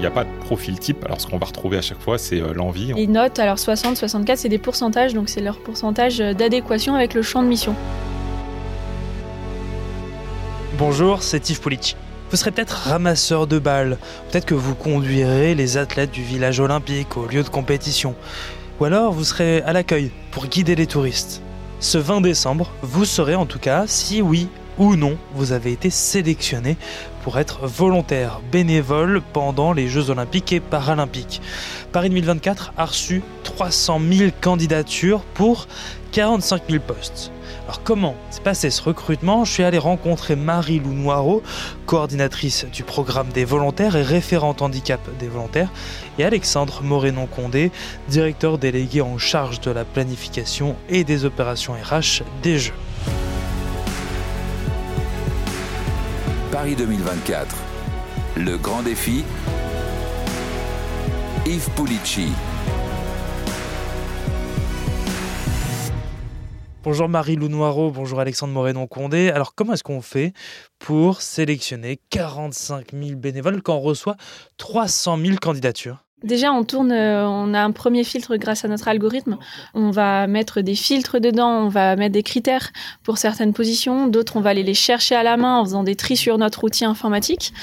Il n'y a pas de profil type. Alors, ce qu'on va retrouver à chaque fois, c'est euh, l'envie. Les notes, alors 60, 64, c'est des pourcentages, donc c'est leur pourcentage d'adéquation avec le champ de mission. Bonjour, c'est Yves Polici. Vous serez peut-être ramasseur de balles, peut-être que vous conduirez les athlètes du village olympique au lieu de compétition, ou alors vous serez à l'accueil pour guider les touristes. Ce 20 décembre, vous saurez en tout cas si oui ou non vous avez été sélectionné pour être volontaire bénévole pendant les Jeux olympiques et paralympiques. Paris 2024 a reçu 300 000 candidatures pour 45 000 postes. Alors comment s'est passé ce recrutement? Je suis allé rencontrer Marie-Lou Noireau, coordinatrice du programme des volontaires et référente handicap des volontaires, et Alexandre Morénon-Condé, directeur délégué en charge de la planification et des opérations RH des Jeux. Paris 2024. Le grand défi. Yves Pulici. Bonjour Marie-Lou Noireau, bonjour Alexandre Morénon-Condé. Alors comment est-ce qu'on fait pour sélectionner 45 000 bénévoles quand on reçoit 300 000 candidatures? Déjà, on tourne, euh, on a un premier filtre grâce à notre algorithme. On va mettre des filtres dedans, on va mettre des critères pour certaines positions. D'autres, on va aller les chercher à la main en faisant des tris sur notre outil informatique.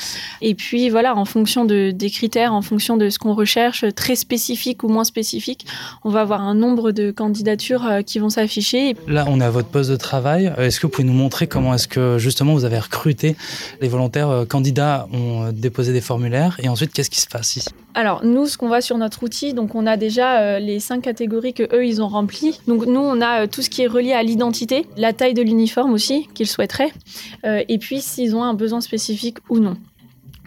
Et puis, voilà, en fonction de, des critères, en fonction de ce qu'on recherche, très spécifique ou moins spécifique, on va avoir un nombre de candidatures euh, qui vont s'afficher. Là, on est à votre poste de travail. Euh, est-ce que vous pouvez nous montrer comment est-ce que, justement, vous avez recruté les volontaires candidats ont déposé des formulaires? Et ensuite, qu'est-ce qui se passe ici? Alors, nous, ce qu'on voit sur notre outil, donc on a déjà euh, les cinq catégories que eux, ils ont remplies. Donc, nous, on a euh, tout ce qui est relié à l'identité, la taille de l'uniforme aussi, qu'ils souhaiteraient, euh, et puis s'ils ont un besoin spécifique ou non.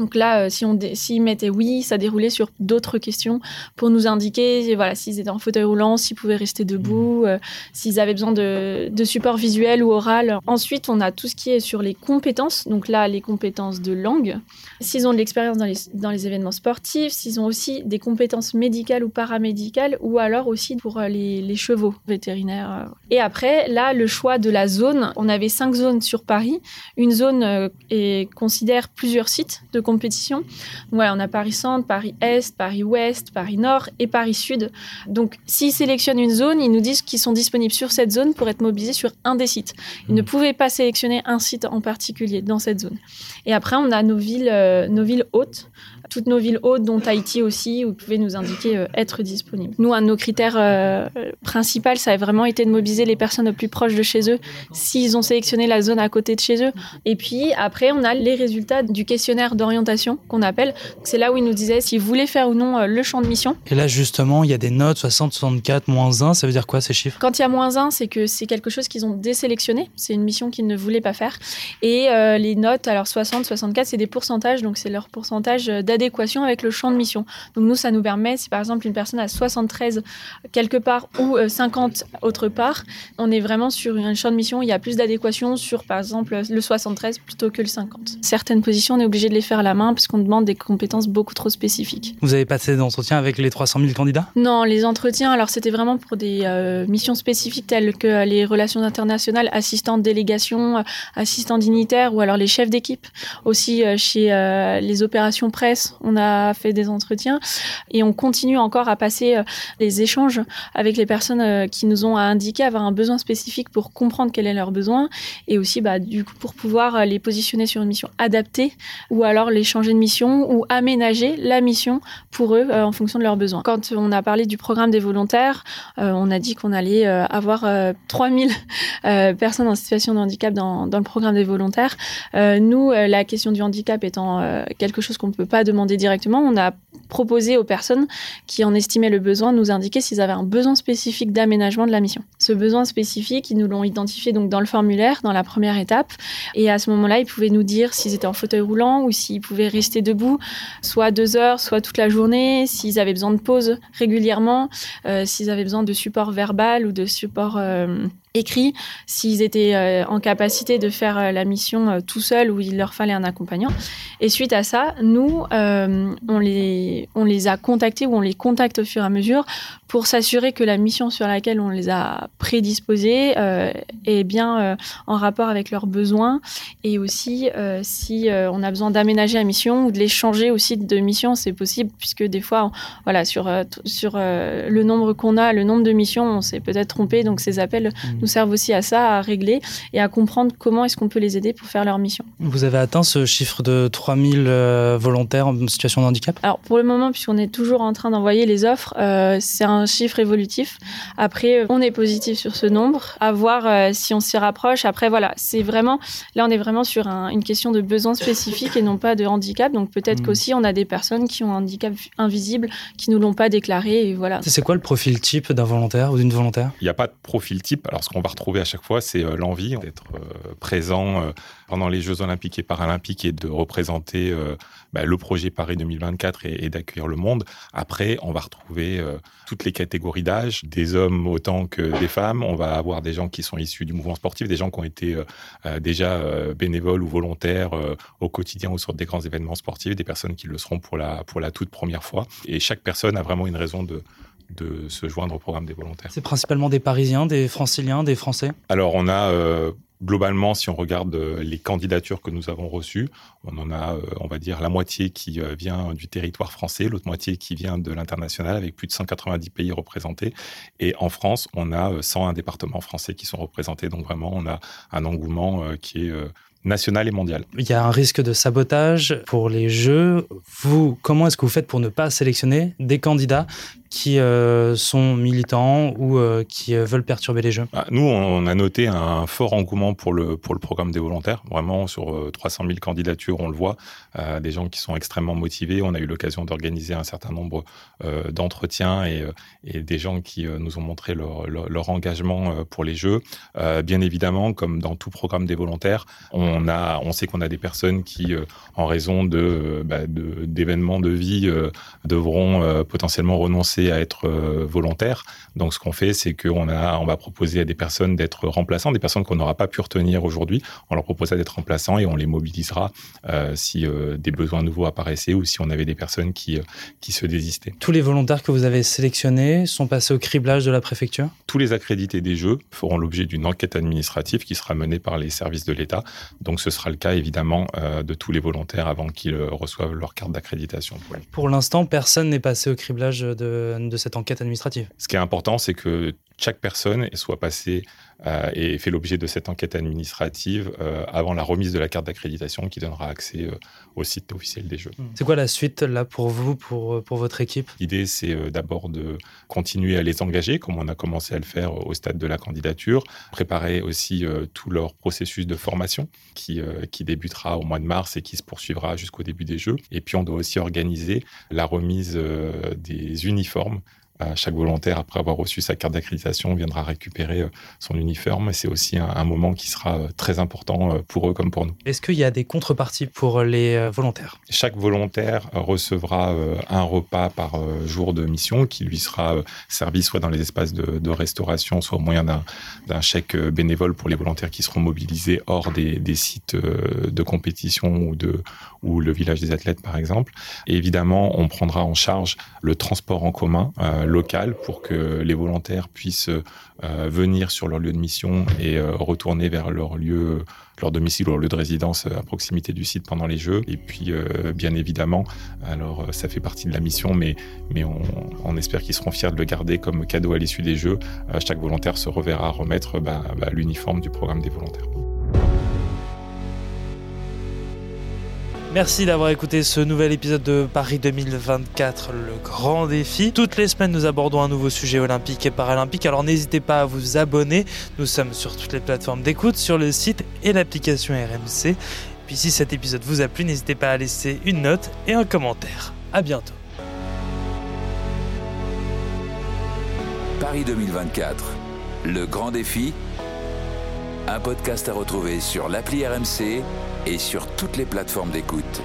Donc là, euh, si on s'ils mettaient oui, ça déroulait sur d'autres questions pour nous indiquer, voilà, s'ils étaient en fauteuil roulant, s'ils pouvaient rester debout, mmh. euh, s'ils avaient besoin de, de, support visuel ou oral. Ensuite, on a tout ce qui est sur les compétences. Donc là, les compétences de langue. S'ils ont de l'expérience dans les, dans les événements sportifs, s'ils ont aussi des compétences médicales ou paramédicales, ou alors aussi pour euh, les, les chevaux vétérinaires. Et après, là, le choix de la zone. On avait cinq zones sur Paris. Une zone et considère plusieurs sites de compétition. Voilà, on a Paris Centre, Paris Est, Paris Ouest, Paris Nord et Paris Sud. Donc, s'ils sélectionnent une zone, ils nous disent qu'ils sont disponibles sur cette zone pour être mobilisés sur un des sites. Ils ne mmh. pouvaient pas sélectionner un site en particulier dans cette zone. Et après, on a nos villes, euh, nos villes hautes toutes nos villes hautes, dont Tahiti aussi, où vous pouvez nous indiquer euh, être disponible. Nous, un de nos critères euh, principaux, ça a vraiment été de mobiliser les personnes le plus proches de chez eux, s'ils ont sélectionné la zone à côté de chez eux. Et puis, après, on a les résultats du questionnaire d'orientation qu'on appelle. C'est là où ils nous disaient s'ils voulaient faire ou non euh, le champ de mission. Et là, justement, il y a des notes 60, 64, moins 1. Ça veut dire quoi ces chiffres? Quand il y a moins 1, c'est que c'est quelque chose qu'ils ont désélectionné. C'est une mission qu'ils ne voulaient pas faire. Et les notes, alors 60, 64, c'est des pourcentages, donc c'est leur pourcentage d'adhésion adéquation avec le champ de mission. Donc nous, ça nous permet, si par exemple une personne a 73 quelque part ou 50 euh, autre part, on est vraiment sur un champ de mission, il y a plus d'adéquation sur par exemple le 73 plutôt que le 50. Certaines positions, on est obligé de les faire à la main parce qu'on demande des compétences beaucoup trop spécifiques. Vous avez passé des entretiens avec les 300 000 candidats? Non, les entretiens, alors c'était vraiment pour des euh, missions spécifiques telles que les relations internationales, assistants de délégation, euh, assistants dignitaires ou alors les chefs d'équipe. Aussi chez les opérations presse, on a fait des entretiens et on continue encore à passer euh, les échanges avec les personnes euh, qui nous ont indiqué avoir un besoin spécifique pour comprendre quel est leur besoin et aussi bah, pour pouvoir euh, les positionner sur une mission adaptée ou alors les changer de mission ou aménager la mission pour eux en fonction de leurs besoins. Quand on a parlé du programme des volontaires, on a dit qu'on allait avoir 3000 personnes en situation de handicap dans le programme des volontaires. nous, la question du handicap étant quelque chose qu'on ne peut pas demander on a proposé aux personnes qui en estimaient le besoin de nous indiquer s'ils avaient un besoin spécifique d'aménagement de la mission. Ce besoin spécifique, ils nous l'ont identifié donc dans le formulaire, dans la première étape. Et à ce moment-là, ils pouvaient nous dire s'ils étaient en fauteuil roulant ou s'ils pouvaient rester debout, soit deux heures, soit toute la journée, s'ils avaient besoin de pause régulièrement, euh, s'ils avaient besoin de support verbal ou de support euh, écrit s'ils étaient euh, en capacité de faire la mission tout seul ou il leur fallait un accompagnant. Et suite à ça, nous, on, les, on les a contactés ou on les contacte au fur et à mesure pour s'assurer que la mission sur laquelle on les a prédisposés euh, et bien euh, en rapport avec leurs besoins et aussi euh, si on a besoin d'aménager la mission ou de les changer aussi de mission, c'est possible puisque des fois, voilà, sur, sur le nombre qu'on a, le nombre de missions, on s'est peut-être trompé. Donc ces appels mmh. nous servent aussi à ça, à régler et à comprendre comment est-ce qu'on peut les aider pour faire leur mission. Vous avez atteint ce chiffre de 3000 volontaires en situation de handicap? Alors pour le moment, puisqu'on est toujours en train d'envoyer les offres, c'est un chiffre évolutif. Après, on est positif sur ce nombre, à voir euh, si on s'y rapproche. Après, voilà, c'est vraiment, là, on est vraiment sur une question de besoin spécifique et non pas de handicap. Donc peut-être mmh. qu'aussi, on a des personnes qui ont un handicap invisible, qui nous l'ont pas déclaré. Et voilà. C'est quoi le profil type d'un volontaire ou d'une volontaire? Il n'y a pas de profil type. Alors, ce qu'on va retrouver à chaque fois, c'est euh, l'envie d'être euh, présent pendant les Jeux Olympiques et Paralympiques et de représenter bah, le projet Paris 2024 et, d'accueillir le monde. Après, on va retrouver toutes les catégories d'âge, des hommes autant que des femmes on va avoir des gens qui sont issus du mouvement sportif, des gens qui ont été euh, euh, déjà euh, bénévoles ou volontaires au quotidien ou sur des grands événements sportifs, des personnes qui le seront pour la, pour la toute première fois. Et chaque personne a vraiment une raison de, de se joindre au programme des volontaires. C'est principalement des Parisiens, des Franciliens, des Français? Alors on a globalement, si on regarde euh, les candidatures que nous avons reçues, on en a, euh, on va dire, la moitié qui euh, vient du territoire français, l'autre moitié qui vient de l'international, avec plus de 190 pays représentés. Et en France, on a 101 départements français qui sont représentés. Donc vraiment, on a un engouement qui est national et mondial. Il y a un risque de sabotage pour les jeux. Vous, comment est-ce que vous faites pour ne pas sélectionner des candidats qui euh, sont militants ou euh, qui euh, veulent perturber les jeux ah, Nous, on a noté un fort engouement pour le, pour le programme des volontaires. Vraiment, sur 300 000 candidatures, on le voit, des gens qui sont extrêmement motivés. On a eu l'occasion d'organiser un certain nombre d'entretiens et, et, des gens qui nous ont montré leur, leur, engagement pour les jeux. bien évidemment, comme dans tout programme des volontaires, on, a, on sait qu'on a des personnes qui, en raison bah, d'événements de, de, vie, devront potentiellement renoncer à être euh, volontaire. Donc, ce qu'on fait, c'est qu'on a, on va proposer à des personnes d'être remplaçants, des personnes qu'on n'aura pas pu retenir aujourd'hui. On leur proposera d'être remplaçants et on les mobilisera euh, si euh, des besoins nouveaux apparaissaient ou si on avait des personnes qui, qui se désistaient. Tous les volontaires que vous avez sélectionnés sont passés au criblage de la préfecture? Tous les accrédités des Jeux feront l'objet d'une enquête administrative qui sera menée par les services de l'État. Donc, ce sera le cas évidemment de tous les volontaires avant qu'ils reçoivent leur carte d'accréditation. Pour l'instant, personne n'est passé au criblage de de, cette enquête administrative. Ce qui est important, c'est que chaque personne soit passée euh, et fait l'objet de cette enquête administrative euh, avant la remise de la carte d'accréditation qui donnera accès euh, au site officiel des Jeux. C'est quoi la suite là pour vous, pour, pour votre équipe? L'idée, c'est d'abord de continuer à les engager, comme on a commencé à le faire au stade de la candidature, préparer aussi tout leur processus de formation qui, qui débutera au mois de mars et qui se poursuivra jusqu'au début des Jeux. Et puis, on doit aussi organiser la remise des uniformes chaque volontaire, après avoir reçu sa carte d'accréditation, viendra récupérer euh, son uniforme. C'est aussi un, moment qui sera euh, très important euh, pour eux comme pour nous. Est-ce qu'il y a des contreparties pour les volontaires? Chaque volontaire recevra un repas par jour de mission qui lui sera servi soit dans les espaces de, restauration, soit au moyen d'un chèque bénévole pour les volontaires qui seront mobilisés hors des, sites de compétition ou, de, ou le village des athlètes, par exemple. Et évidemment, on prendra en charge le transport en commun local pour que les volontaires puissent euh, venir sur leur lieu de mission et euh, retourner vers leur lieu, leur domicile ou leur lieu de résidence euh, à proximité du site pendant les Jeux. Et puis, bien évidemment, alors ça fait partie de la mission, mais, on, espère qu'ils seront fiers de le garder comme cadeau à l'issue des Jeux. chaque volontaire se reverra remettre bah, bah, l'uniforme du programme des volontaires. Merci d'avoir écouté ce nouvel épisode de Paris 2024, le grand défi. Toutes les semaines, nous abordons un nouveau sujet olympique et paralympique, alors n'hésitez pas à vous abonner. Nous sommes sur toutes les plateformes d'écoute, sur le site et l'application RMC. Puis si cet épisode vous a plu, n'hésitez pas à laisser une note et un commentaire. À bientôt. Paris 2024, le grand défi. Un podcast à retrouver sur l'appli RMC et sur toutes les plateformes d'écoute.